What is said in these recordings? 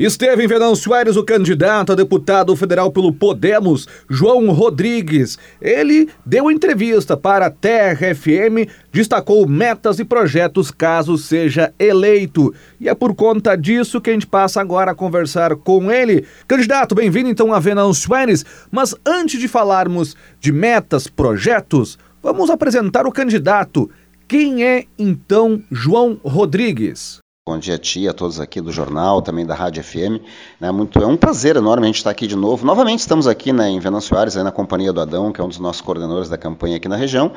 Esteve em Venâncio Aires o candidato a deputado federal pelo Podemos, João Rodrigues. Ele deu entrevista para a Terra FM, destacou metas e projetos caso seja eleito. E é por conta disso que a gente passa agora a conversar com ele. Candidato, bem-vindo então a Venâncio Aires. Mas antes de falarmos de metas, projetos, vamos apresentar o candidato. Quem é então João Rodrigues? Bom dia a ti, a todos aqui do jornal, também da Rádio FM. Né, muito, é um prazer enorme a gente estar aqui de novo. Novamente estamos aqui né, em Venâncio na companhia do Adão, que é um dos nossos coordenadores da campanha aqui na região.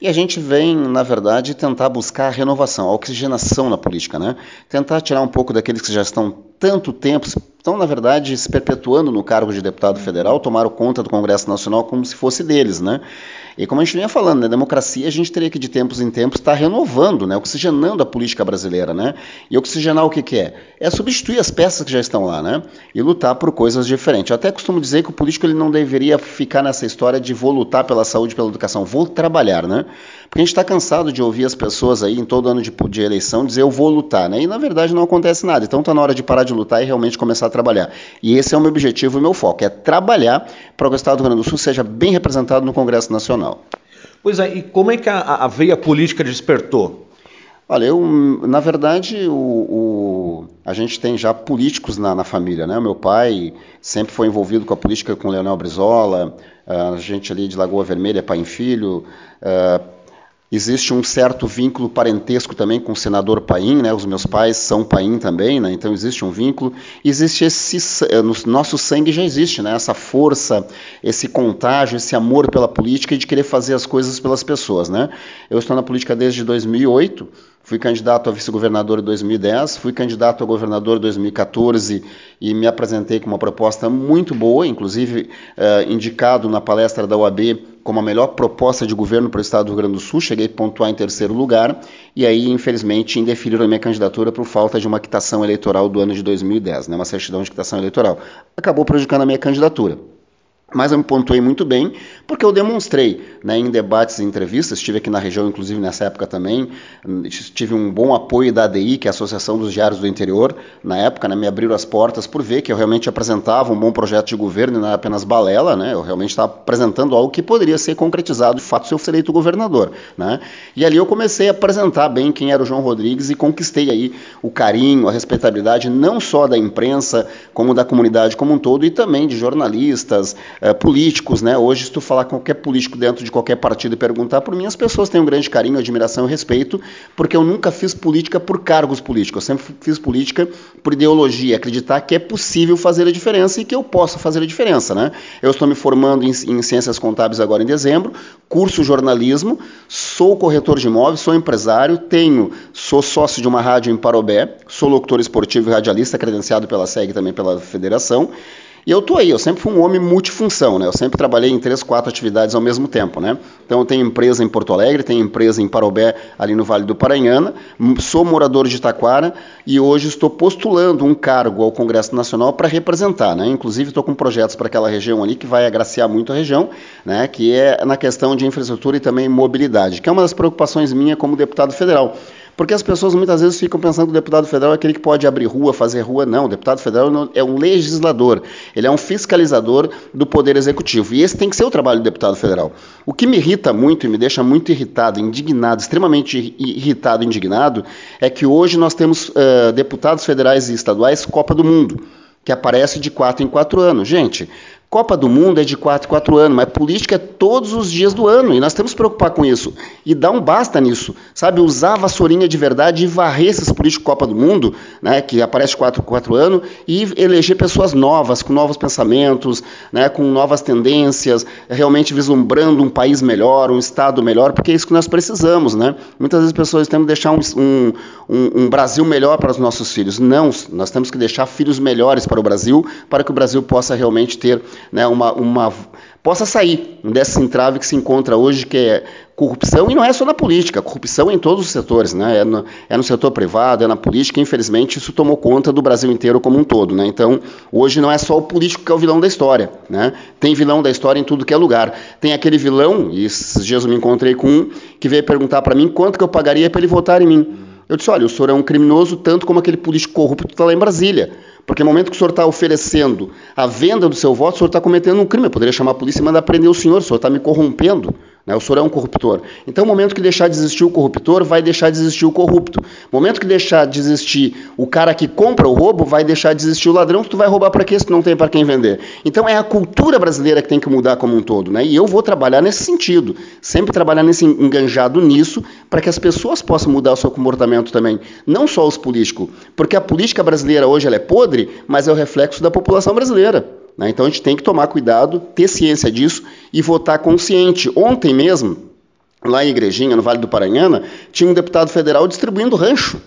E a gente vem, na verdade, tentar buscar a renovação, a oxigenação na política. Né? Tentar tirar um pouco daqueles que já estão tanto tempo, estão, na verdade, se perpetuando no cargo de deputado federal, tomaram conta do Congresso Nacional como se fosse deles. Né? E como a gente vinha falando, né, democracia a gente teria que de tempos em tempos estar renovando, né, oxigenando a política brasileira, né? E oxigenar o que, que é? É substituir as peças que já estão lá, né? E lutar por coisas diferentes. Eu até costumo dizer que o político ele não deveria ficar nessa história de vou lutar pela saúde, pela educação, vou trabalhar, né? Porque a gente está cansado de ouvir as pessoas aí em todo ano de, de, eleição dizer eu vou lutar, né? E na verdade não acontece nada. Então está na hora de parar de lutar e realmente começar a trabalhar. E esse é o meu objetivo e o meu foco, é trabalhar para que o Estado do Rio Grande do Sul seja bem representado no Congresso Nacional. Pois é, e como é que a, a veia política despertou? Olha, eu, na verdade, o, o, a gente tem já políticos na, na família, né? O meu pai sempre foi envolvido com a política com o Leonel Brizola, a gente ali de Lagoa Vermelha, pai e filho, uh, Existe um certo vínculo parentesco também com o senador Paim, né? Os meus pais são Paim também, né? Então existe um vínculo. Existe esse eh, no nosso sangue já existe, né? Essa força, esse contágio, esse amor pela política e de querer fazer as coisas pelas pessoas, né? Eu estou na política desde 2008. Fui candidato a vice-governador em 2010, fui candidato a governador em 2014 e me apresentei com uma proposta muito boa, inclusive uh, indicado na palestra da OAB como a melhor proposta de governo para o estado do Rio Grande do Sul, cheguei a pontuar em terceiro lugar, e aí, infelizmente, indeferiram a minha candidatura por falta de uma quitação eleitoral do ano de 2010, né, uma certidão de quitação eleitoral. Acabou prejudicando a minha candidatura. Mas eu me pontuei muito bem, porque eu demonstrei né, em debates e entrevistas, estive aqui na região, inclusive nessa época também, tive um bom apoio da ADI, que é a Associação dos Diários do Interior, na época, né, me abriram as portas por ver que eu realmente apresentava um bom projeto de governo e não era apenas balela, né, eu realmente estava apresentando algo que poderia ser concretizado, de fato, se eu ser eleito governador. Né, e ali eu comecei a apresentar bem quem era o João Rodrigues e conquistei aí o carinho, a respeitabilidade, não só da imprensa, como da comunidade como um todo, e também de jornalistas, é, políticos, né? Hoje, se tu falar com qualquer político dentro de qualquer partido e perguntar por mim, as pessoas têm um grande carinho, admiração e respeito, porque eu nunca fiz política por cargos políticos, eu sempre fiz política por ideologia, acreditar que é possível fazer a diferença e que eu posso fazer a diferença, né? Eu estou me formando em, em ciências contábeis agora em dezembro, curso jornalismo, sou corretor de imóveis, sou empresário, tenho, sou sócio de uma rádio em Parobé, sou locutor esportivo e radialista, credenciado pela SEG também pela federação. E eu tô aí, eu sempre fui um homem multifunção, né? Eu sempre trabalhei em três, quatro atividades ao mesmo tempo, né? Então eu tenho empresa em Porto Alegre, tenho empresa em Parobé, ali no Vale do Paranhana, sou morador de Taquara e hoje estou postulando um cargo ao Congresso Nacional para representar, né? Inclusive estou com projetos para aquela região ali que vai agraciar muito a região, né? Que é na questão de infraestrutura e também mobilidade, que é uma das preocupações minha como deputado federal. Porque as pessoas muitas vezes ficam pensando que o deputado federal é aquele que pode abrir rua, fazer rua. Não, o deputado federal é um legislador, ele é um fiscalizador do poder executivo. E esse tem que ser o trabalho do deputado federal. O que me irrita muito e me deixa muito irritado, indignado, extremamente irritado indignado, é que hoje nós temos uh, deputados federais e estaduais Copa do Mundo que aparece de quatro em quatro anos. Gente, Copa do Mundo é de 4 em 4 anos, mas política é todos os dias do ano, e nós temos que preocupar com isso. E dar um basta nisso, sabe? Usar a vassourinha de verdade e varrer esses políticos Copa do Mundo, né, que aparece 4 em 4 anos, e eleger pessoas novas, com novos pensamentos, né, com novas tendências, realmente vislumbrando um país melhor, um Estado melhor, porque é isso que nós precisamos, né? Muitas vezes as pessoas têm que deixar um, um, um Brasil melhor para os nossos filhos. Não, nós temos que deixar filhos melhores para o Brasil, para que o Brasil possa realmente ter né, uma, uma possa sair dessa entrave que se encontra hoje, que é corrupção, e não é só na política, corrupção é em todos os setores, né? é, no, é no setor privado, é na política, infelizmente isso tomou conta do Brasil inteiro como um todo. Né? Então, hoje não é só o político que é o vilão da história, né? tem vilão da história em tudo que é lugar. Tem aquele vilão, e esses dias eu me encontrei com um, que veio perguntar para mim quanto que eu pagaria para ele votar em mim. Eu disse: olha, o senhor é um criminoso tanto como aquele político corrupto que está lá em Brasília. Porque no momento que o senhor está oferecendo a venda do seu voto, o senhor está cometendo um crime. Eu poderia chamar a polícia e mandar prender o senhor, o senhor está me corrompendo. Né? O senhor é um corruptor. Então, no momento que deixar de existir o corruptor, vai deixar de existir o corrupto. No momento que deixar de existir o cara que compra o roubo, vai deixar de existir o ladrão, tu vai roubar para quê se tu não tem para quem vender? Então, é a cultura brasileira que tem que mudar como um todo. Né? E eu vou trabalhar nesse sentido, sempre trabalhar nesse enganjado nisso, para que as pessoas possam mudar o seu comportamento também. Não só os políticos. Porque a política brasileira hoje ela é podre, mas é o reflexo da população brasileira. Né? Então a gente tem que tomar cuidado, ter ciência disso e votar consciente. Ontem mesmo, lá em Igrejinha, no Vale do Paranhana, tinha um deputado federal distribuindo rancho.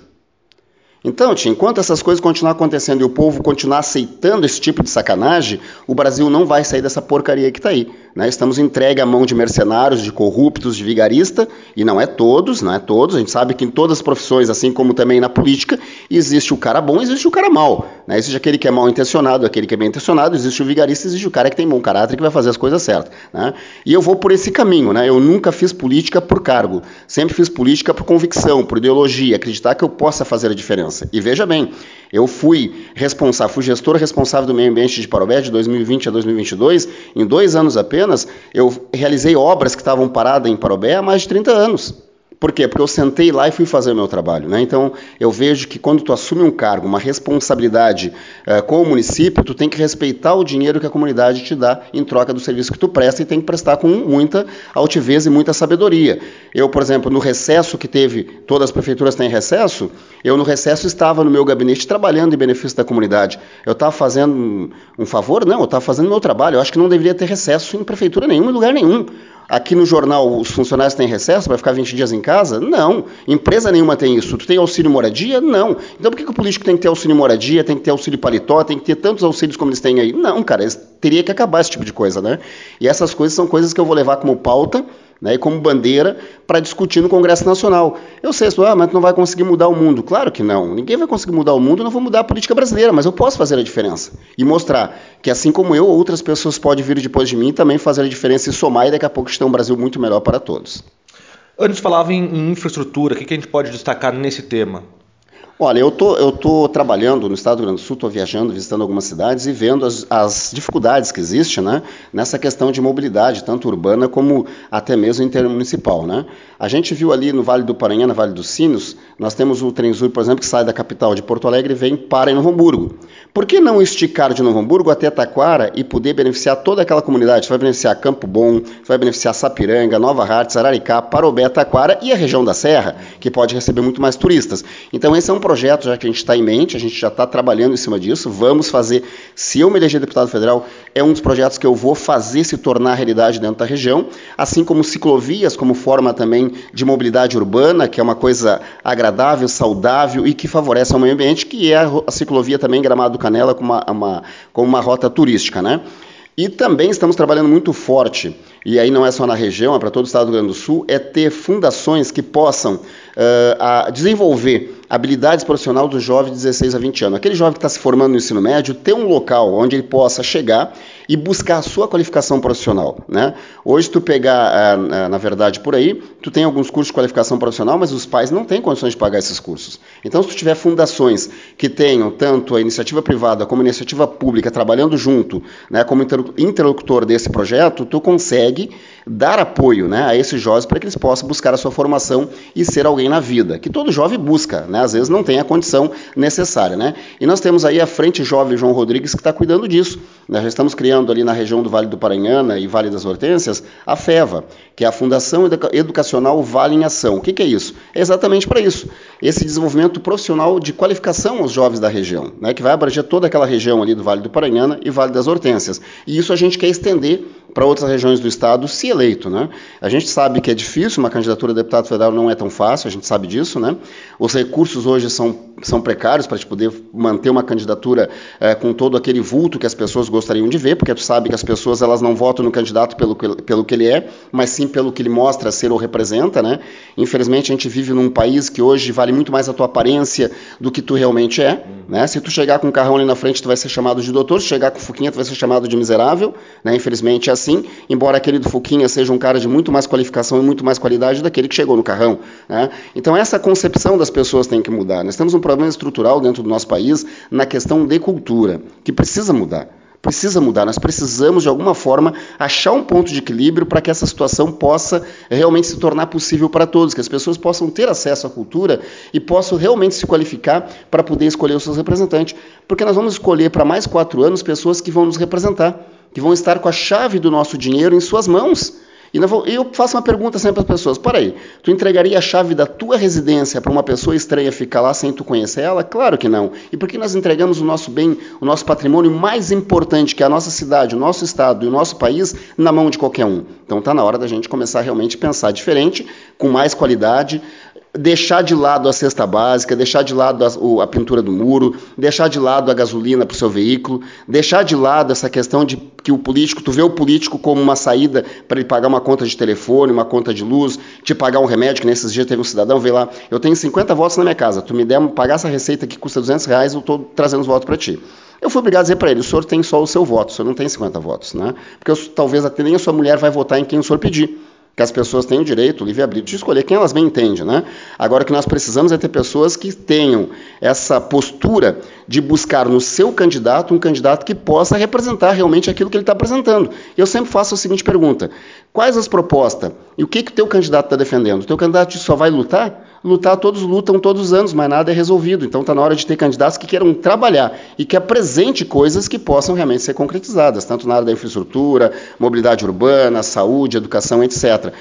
Então, tia, enquanto essas coisas continuar acontecendo e o povo continuar aceitando esse tipo de sacanagem, o Brasil não vai sair dessa porcaria que está aí. Né? Estamos entregue à mão de mercenários, de corruptos, de vigarista, e não é todos, não é todos. A gente sabe que em todas as profissões, assim como também na política, existe o cara bom e existe o cara mau. Né? Existe aquele que é mal intencionado, aquele que é bem intencionado, existe o vigarista, existe o cara que tem bom caráter e que vai fazer as coisas certas. Né? E eu vou por esse caminho. Né? Eu nunca fiz política por cargo, sempre fiz política por convicção, por ideologia, acreditar que eu possa fazer a diferença. E veja bem, eu fui responsável, fui gestor responsável do meio ambiente de Parobé de 2020 a 2022. Em dois anos apenas, eu realizei obras que estavam paradas em Parobé há mais de 30 anos. Por quê? Porque eu sentei lá e fui fazer o meu trabalho. Né? Então, eu vejo que quando tu assume um cargo, uma responsabilidade uh, com o município, tu tem que respeitar o dinheiro que a comunidade te dá em troca do serviço que tu presta e tem que prestar com muita altivez e muita sabedoria. Eu, por exemplo, no recesso que teve, todas as prefeituras têm recesso, eu no recesso estava no meu gabinete trabalhando em benefício da comunidade. Eu estava fazendo um, favor? Não, eu estava fazendo meu trabalho. Eu acho que não deveria ter recesso em prefeitura nenhuma, em lugar nenhum. Aqui no jornal os funcionários têm recesso para ficar 20 dias em casa? Não. Empresa nenhuma tem isso. Tu tem auxílio moradia? Não. Então por que, que o político tem que ter auxílio moradia, tem que ter auxílio paletó, tem que ter tantos auxílios como eles têm aí? Não, cara, teria que acabar esse tipo de coisa, né? E essas coisas são coisas que eu vou levar como pauta né, e como bandeira para discutir no Congresso Nacional. Eu sei, ah, mas não vai conseguir mudar o mundo. Claro que não. Ninguém vai conseguir mudar o mundo, eu não vou mudar a política brasileira, mas eu posso fazer a diferença. E mostrar que, assim como eu, outras pessoas podem vir depois de mim e também fazer a diferença e somar, e daqui a pouco ter um Brasil muito melhor para todos. Antes falava em, infraestrutura, o que a gente pode destacar nesse tema? Olha, eu tô, eu tô trabalhando no Estado do Rio Grande do Sul, estou viajando, visitando algumas cidades e vendo as, as dificuldades que existem né, nessa questão de mobilidade, tanto urbana como até mesmo intermunicipal. Né? A gente viu ali no Vale do Paranhá, no Vale dos Sinos, nós temos o Trenzur, por exemplo, que sai da capital de Porto Alegre e vem para em Novo Hamburgo. Por que não esticar de Novo Hamburgo até Taquara e poder beneficiar toda aquela comunidade? Você vai beneficiar Campo Bom, vai beneficiar Sapiranga, Nova Hartz, Araricá, Parobé, Taquara e a região da Serra, que pode receber muito mais turistas. Então esse é um já que a gente está em mente, a gente já está trabalhando em cima disso, vamos fazer. Se eu me eleger deputado federal, é um dos projetos que eu vou fazer se tornar realidade dentro da região, assim como ciclovias, como forma também de mobilidade urbana, que é uma coisa agradável, saudável e que favorece o meio ambiente, que é a ciclovia também Gramado do Canela como uma, uma, como uma rota turística, né? E também estamos trabalhando muito forte, e aí não é só na região, é para todo o estado do Rio Grande do Sul, é ter fundações que possam uh, desenvolver habilidades profissionais do jovem de 16 a 20 anos. Aquele jovem que está se formando no ensino médio, ter um local onde ele possa chegar e buscar a sua qualificação profissional. Né? Hoje, tu pegar, uh, na verdade, por aí, tu tem alguns cursos de qualificação profissional, mas os pais não têm condições de pagar esses cursos. Então, se tu tiver fundações que tenham tanto a iniciativa privada como a iniciativa pública trabalhando junto, né, como interlocutor desse projeto, tu consegue dar apoio né, a esses jovens para que eles possam buscar a sua formação e ser alguém na vida, que todo jovem busca, né, às vezes não tem a condição necessária. Né? E nós temos aí a Frente Jovem João Rodrigues que está cuidando disso. Nós já estamos criando ali na região do Vale do Paranhana e Vale das Hortênsias a FEVA, que é a Fundação Educacional Vale em Ação. O que, que é isso? É exatamente para isso. Esse desenvolvimento profissional de qualificação aos jovens da região, né, que vai abranger toda aquela região ali do Vale do Paranhana e Vale das Hortênsias. E isso a gente quer estender para outras regiões do estado, se eleito. Né? A gente sabe que é difícil, uma candidatura a deputado federal não é tão fácil, a gente sabe disso. Né? Os recursos hoje são, são precários para gente poder manter uma candidatura é, com todo aquele vulto que as pessoas gostariam de ver, porque tu sabe que as pessoas elas não votam no candidato pelo, pelo que ele é, mas sim pelo que ele mostra ser ou representa. Né? Infelizmente, a gente vive num país que hoje vale muito mais a tua aparência do que tu realmente é. Né? Se tu chegar com um carrão ali na frente, tu vai ser chamado de doutor, se chegar com fuquinha, tu vai ser chamado de miserável. Né? Infelizmente, é assim, embora aquele do Fuquinha seja um cara de muito mais qualificação e muito mais qualidade daquele que chegou no carrão. Né? Então, essa concepção das pessoas tem que mudar. Nós temos um problema estrutural dentro do nosso país na questão de cultura, que precisa mudar precisa mudar. Nós precisamos, de alguma forma, achar um ponto de equilíbrio para que essa situação possa realmente se tornar possível para todos, que as pessoas possam ter acesso à cultura e possam realmente se qualificar para poder escolher os seus representantes. Porque nós vamos escolher para mais quatro anos pessoas que vão nos representar, que vão estar com a chave do nosso dinheiro em suas mãos. E eu faço uma pergunta sempre as pessoas: para aí, tu entregaria a chave da tua residência para uma pessoa estranha ficar lá sem tu conhecer ela? Claro que não. E por que nós entregamos o nosso bem, o nosso patrimônio mais importante, que é a nossa cidade, o nosso estado e o nosso país, na mão de qualquer um? Então está na hora da gente começar realmente a pensar diferente, com mais qualidade, deixar de lado a cesta básica, deixar de lado a, a pintura do muro, deixar de lado a gasolina para o seu veículo, deixar de lado essa questão de que o político, tu vê o político como uma saída para ele pagar uma conta de telefone, uma conta de luz, te pagar um remédio, que nesses dias teve um cidadão, veio lá, eu tenho 50 votos na minha casa, tu me der, pagar essa receita que custa 200 reais, eu estou trazendo os votos para ti. Eu fui obrigado a dizer para ele, o senhor tem só o seu voto, o senhor não tem 50 votos, né? Porque eu, talvez até nem a sua mulher vai votar em quem o senhor pedir que as pessoas têm o direito, o livre-arbítrio, de escolher quem elas bem entendem. Né? Agora, o que nós precisamos é ter pessoas que tenham essa postura de buscar no seu candidato um candidato que possa representar realmente aquilo que ele está apresentando. Eu sempre faço a seguinte pergunta: quais as propostas e o que, que o teu candidato está defendendo? O teu candidato só vai lutar? Lutar, todos lutam todos os anos, mas nada é resolvido. Então está na hora de ter candidatos que queiram trabalhar e que apresente coisas que possam realmente ser concretizadas, tanto na área da infraestrutura, mobilidade urbana, saúde, educação, etc.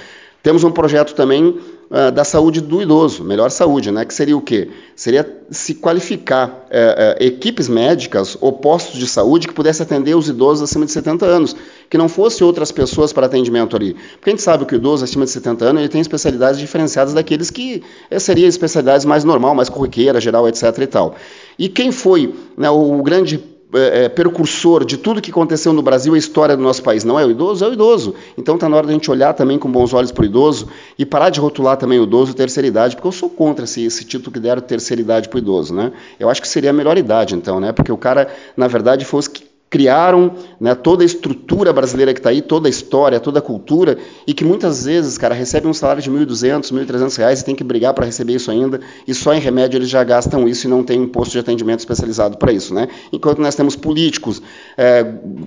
Temos um projeto também uh, da saúde do idoso, melhor saúde, né? que seria o quê? Seria se qualificar uh, uh, equipes médicas ou postos de saúde que pudessem atender os idosos acima de 70 anos, que não fosse outras pessoas para atendimento ali. Porque a gente sabe que o idoso acima de 70 anos ele tem especialidades diferenciadas daqueles que eh, seriam especialidades mais normal, mais corriqueira, geral, etc. e tal. E quem foi né, o grande é, é, percursor de tudo que aconteceu no Brasil, a história do nosso país. Não é o idoso? É o idoso. Então está na hora da gente olhar também com bons olhos para o idoso e parar de rotular também o idoso terceira idade, porque eu sou contra esse, esse título que deram terceira idade para o idoso. Né? Eu acho que seria a melhor idade, então, né? porque o cara, na verdade, foi os que criaram né, toda a estrutura brasileira que está aí, toda a história, toda a cultura, e que muitas vezes, cara, recebe um salário de R$ 1.200, 1.300 reais e tem que brigar para receber isso ainda, e só em remédio eles já gastam isso e não tem um posto de atendimento especializado para isso. Né? Enquanto nós temos políticos, é,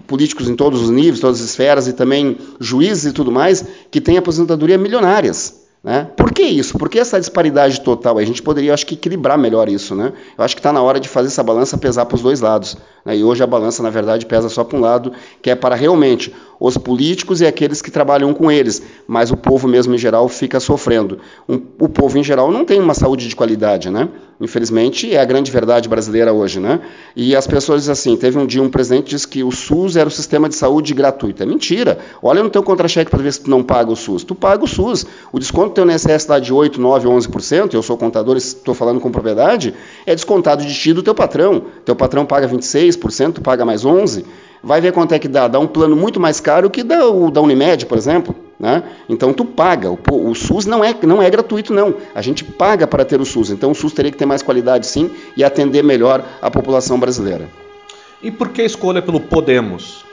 políticos em todos os níveis, todas as esferas, e também juízes e tudo mais, que têm aposentadoria milionárias. Né? Por que isso? Por que essa disparidade total? A gente poderia, acho que, equilibrar melhor isso. Né? Eu acho que está na hora de fazer essa balança pesar para os dois lados. Né? E hoje a balança, na verdade, pesa só para um lado, que é para realmente os políticos e aqueles que trabalham com eles, mas o povo mesmo em geral fica sofrendo. O povo em geral não tem uma saúde de qualidade, né? Infelizmente é a grande verdade brasileira hoje, né? E as pessoas dizem assim, teve um dia um presidente disse que o SUS era o sistema de saúde gratuito. É mentira. Olha no teu contra-cheque para ver se tu não paga o SUS. Tu paga o SUS. O desconto do teu INSS está de 8, 9, 11%, eu sou contador, estou falando com propriedade, é descontado de ti do teu patrão. Teu patrão paga 26%, tu paga mais 11% vai ver quanto é que dá. Dá um plano muito mais caro que dá o da Unimed, por exemplo. Né? Então tu paga. O, o, SUS não é, não é gratuito, não. A gente paga para ter o SUS. Então o SUS teria que ter mais qualidade, sim, e atender melhor a população brasileira. E por que a escolha pelo Podemos?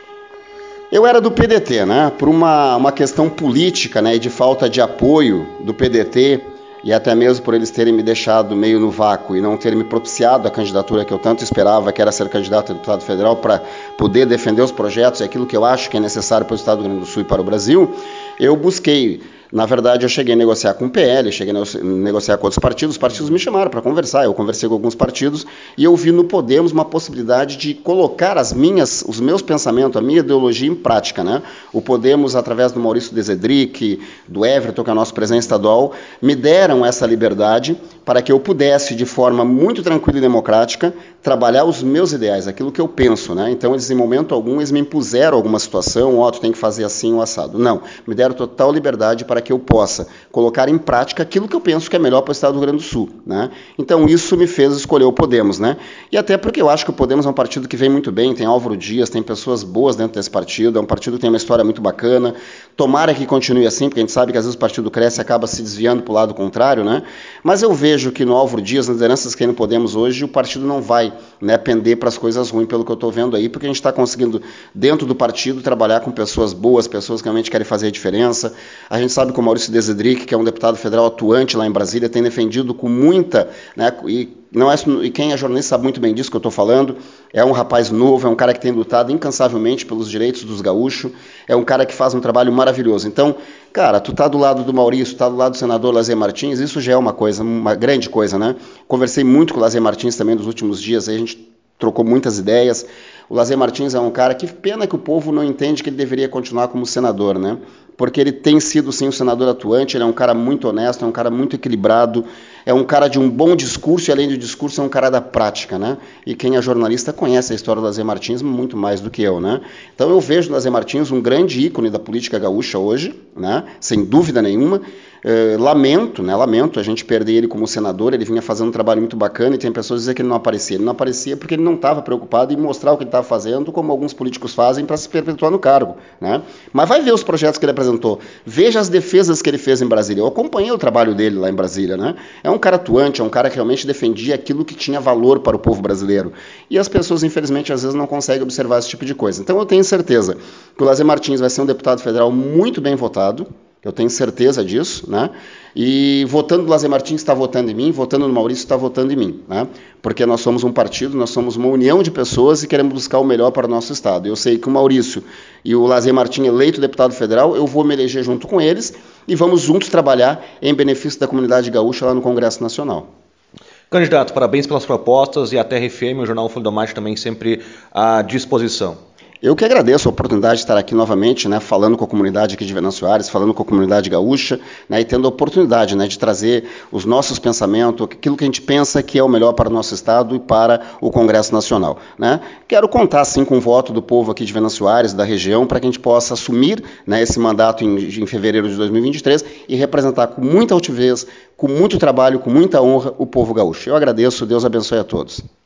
Eu era do PDT, né? Por uma, uma questão política né, e de falta de apoio do PDT e até mesmo por eles terem me deixado meio no vácuo e não terem me propiciado a candidatura que eu tanto esperava, que era ser candidato a deputado federal para poder defender os projetos e aquilo que eu acho que é necessário para o Estado do Rio Grande do Sul e para o Brasil, eu busquei na verdade, eu cheguei a negociar com o PL, cheguei a negociar com outros partidos, os partidos me chamaram para conversar, eu conversei com alguns partidos e eu vi no Podemos uma possibilidade de colocar as minhas, os meus pensamentos, a minha ideologia em prática. Né? O Podemos, através do Maurício Desedric, do Everton, que é nosso presidente estadual, me deram essa liberdade para que eu pudesse, de forma muito tranquila e democrática, trabalhar os meus ideais, aquilo que eu penso. Né? Então, eles, em momento algum, eles me impuseram alguma situação, ó, oh, tu tem que fazer assim ou assado. Não, me deram total liberdade para que eu possa colocar em prática aquilo que eu penso que é melhor para o Estado do Rio Grande do Sul. Né? Então, isso me fez escolher o Podemos. Né? E até porque eu acho que o Podemos é um partido que vem muito bem, tem Álvaro Dias, tem pessoas boas dentro desse partido, é um partido que tem uma história muito bacana. Tomara que continue assim, porque a gente sabe que às vezes o partido cresce e acaba se desviando para o lado contrário, né? mas eu vejo vejo que no Álvaro Dias, nas lideranças que não podemos hoje, o partido não vai né, pender para as coisas ruins, pelo que eu estou vendo aí, porque a gente está conseguindo, dentro do partido, trabalhar com pessoas boas, pessoas que realmente querem fazer a diferença. A gente sabe que o Maurício Desedric, que é um deputado federal atuante lá em Brasília, tem defendido com muita, né, e não é, e quem é jornalista sabe muito bem disso que eu estou falando. É um rapaz novo, é um cara que tem lutado incansavelmente pelos direitos dos gaúchos, é um cara que faz um trabalho maravilhoso. Então, cara, tu tá do lado do Maurício, tá do lado do senador Lazer Martins, isso já é uma coisa, uma grande coisa, né? Conversei muito com o Lazer Martins também nos últimos dias, a gente trocou muitas ideias. O Lazer Martins é um cara que pena que o povo não entende que ele deveria continuar como senador, né? porque ele tem sido sim um senador atuante, ele é um cara muito honesto, é um cara muito equilibrado, é um cara de um bom discurso e além do discurso é um cara da prática, né? E quem é jornalista conhece a história do Lazer Martins muito mais do que eu, né? Então eu vejo no Lazer Martins um grande ícone da política gaúcha hoje, né? Sem dúvida nenhuma. Eh, lamento, né? Lamento a gente perder ele como senador. Ele vinha fazendo um trabalho muito bacana e tem pessoas dizendo que ele não aparecia. Ele não aparecia porque ele não estava preocupado em mostrar o que ele estava fazendo, como alguns políticos fazem para se perpetuar no cargo, né? Mas vai ver os projetos que ele apresentou. Veja as defesas que ele fez em Brasília. Eu acompanhei o trabalho dele lá em Brasília, né? É um cara atuante, é um cara que realmente defendia aquilo que tinha valor para o povo brasileiro. E as pessoas, infelizmente, às vezes não conseguem observar esse tipo de coisa. Então eu tenho certeza que o Lazer Martins vai ser um deputado federal muito bem votado. Eu tenho certeza disso, né? E votando no Lazer Martins está votando em mim, votando no Maurício está votando em mim, né? Porque nós somos um partido, nós somos uma união de pessoas e queremos buscar o melhor para o nosso estado. Eu sei que o Maurício e o Lazer Martins eleito deputado federal, eu vou me eleger junto com eles e vamos juntos trabalhar em benefício da comunidade gaúcha lá no Congresso Nacional. Candidato, parabéns pelas propostas e a TRFM, o Jornal Folha do Mate também sempre à disposição. Eu que agradeço a oportunidade de estar aqui novamente, né, falando com a comunidade aqui de Venâncio Soares, falando com a comunidade gaúcha, né, e tendo a oportunidade, né, de trazer os nossos pensamentos, aquilo que a gente pensa que é o melhor para o nosso estado e para o Congresso Nacional, né. Quero contar, sim, com o voto do povo aqui de Venâncio Soares, da região, para que a gente possa assumir, né, esse mandato em, em fevereiro de 2023 e representar com muita altivez, com muito trabalho, com muita honra o povo gaúcho. Eu agradeço, Deus abençoe a todos.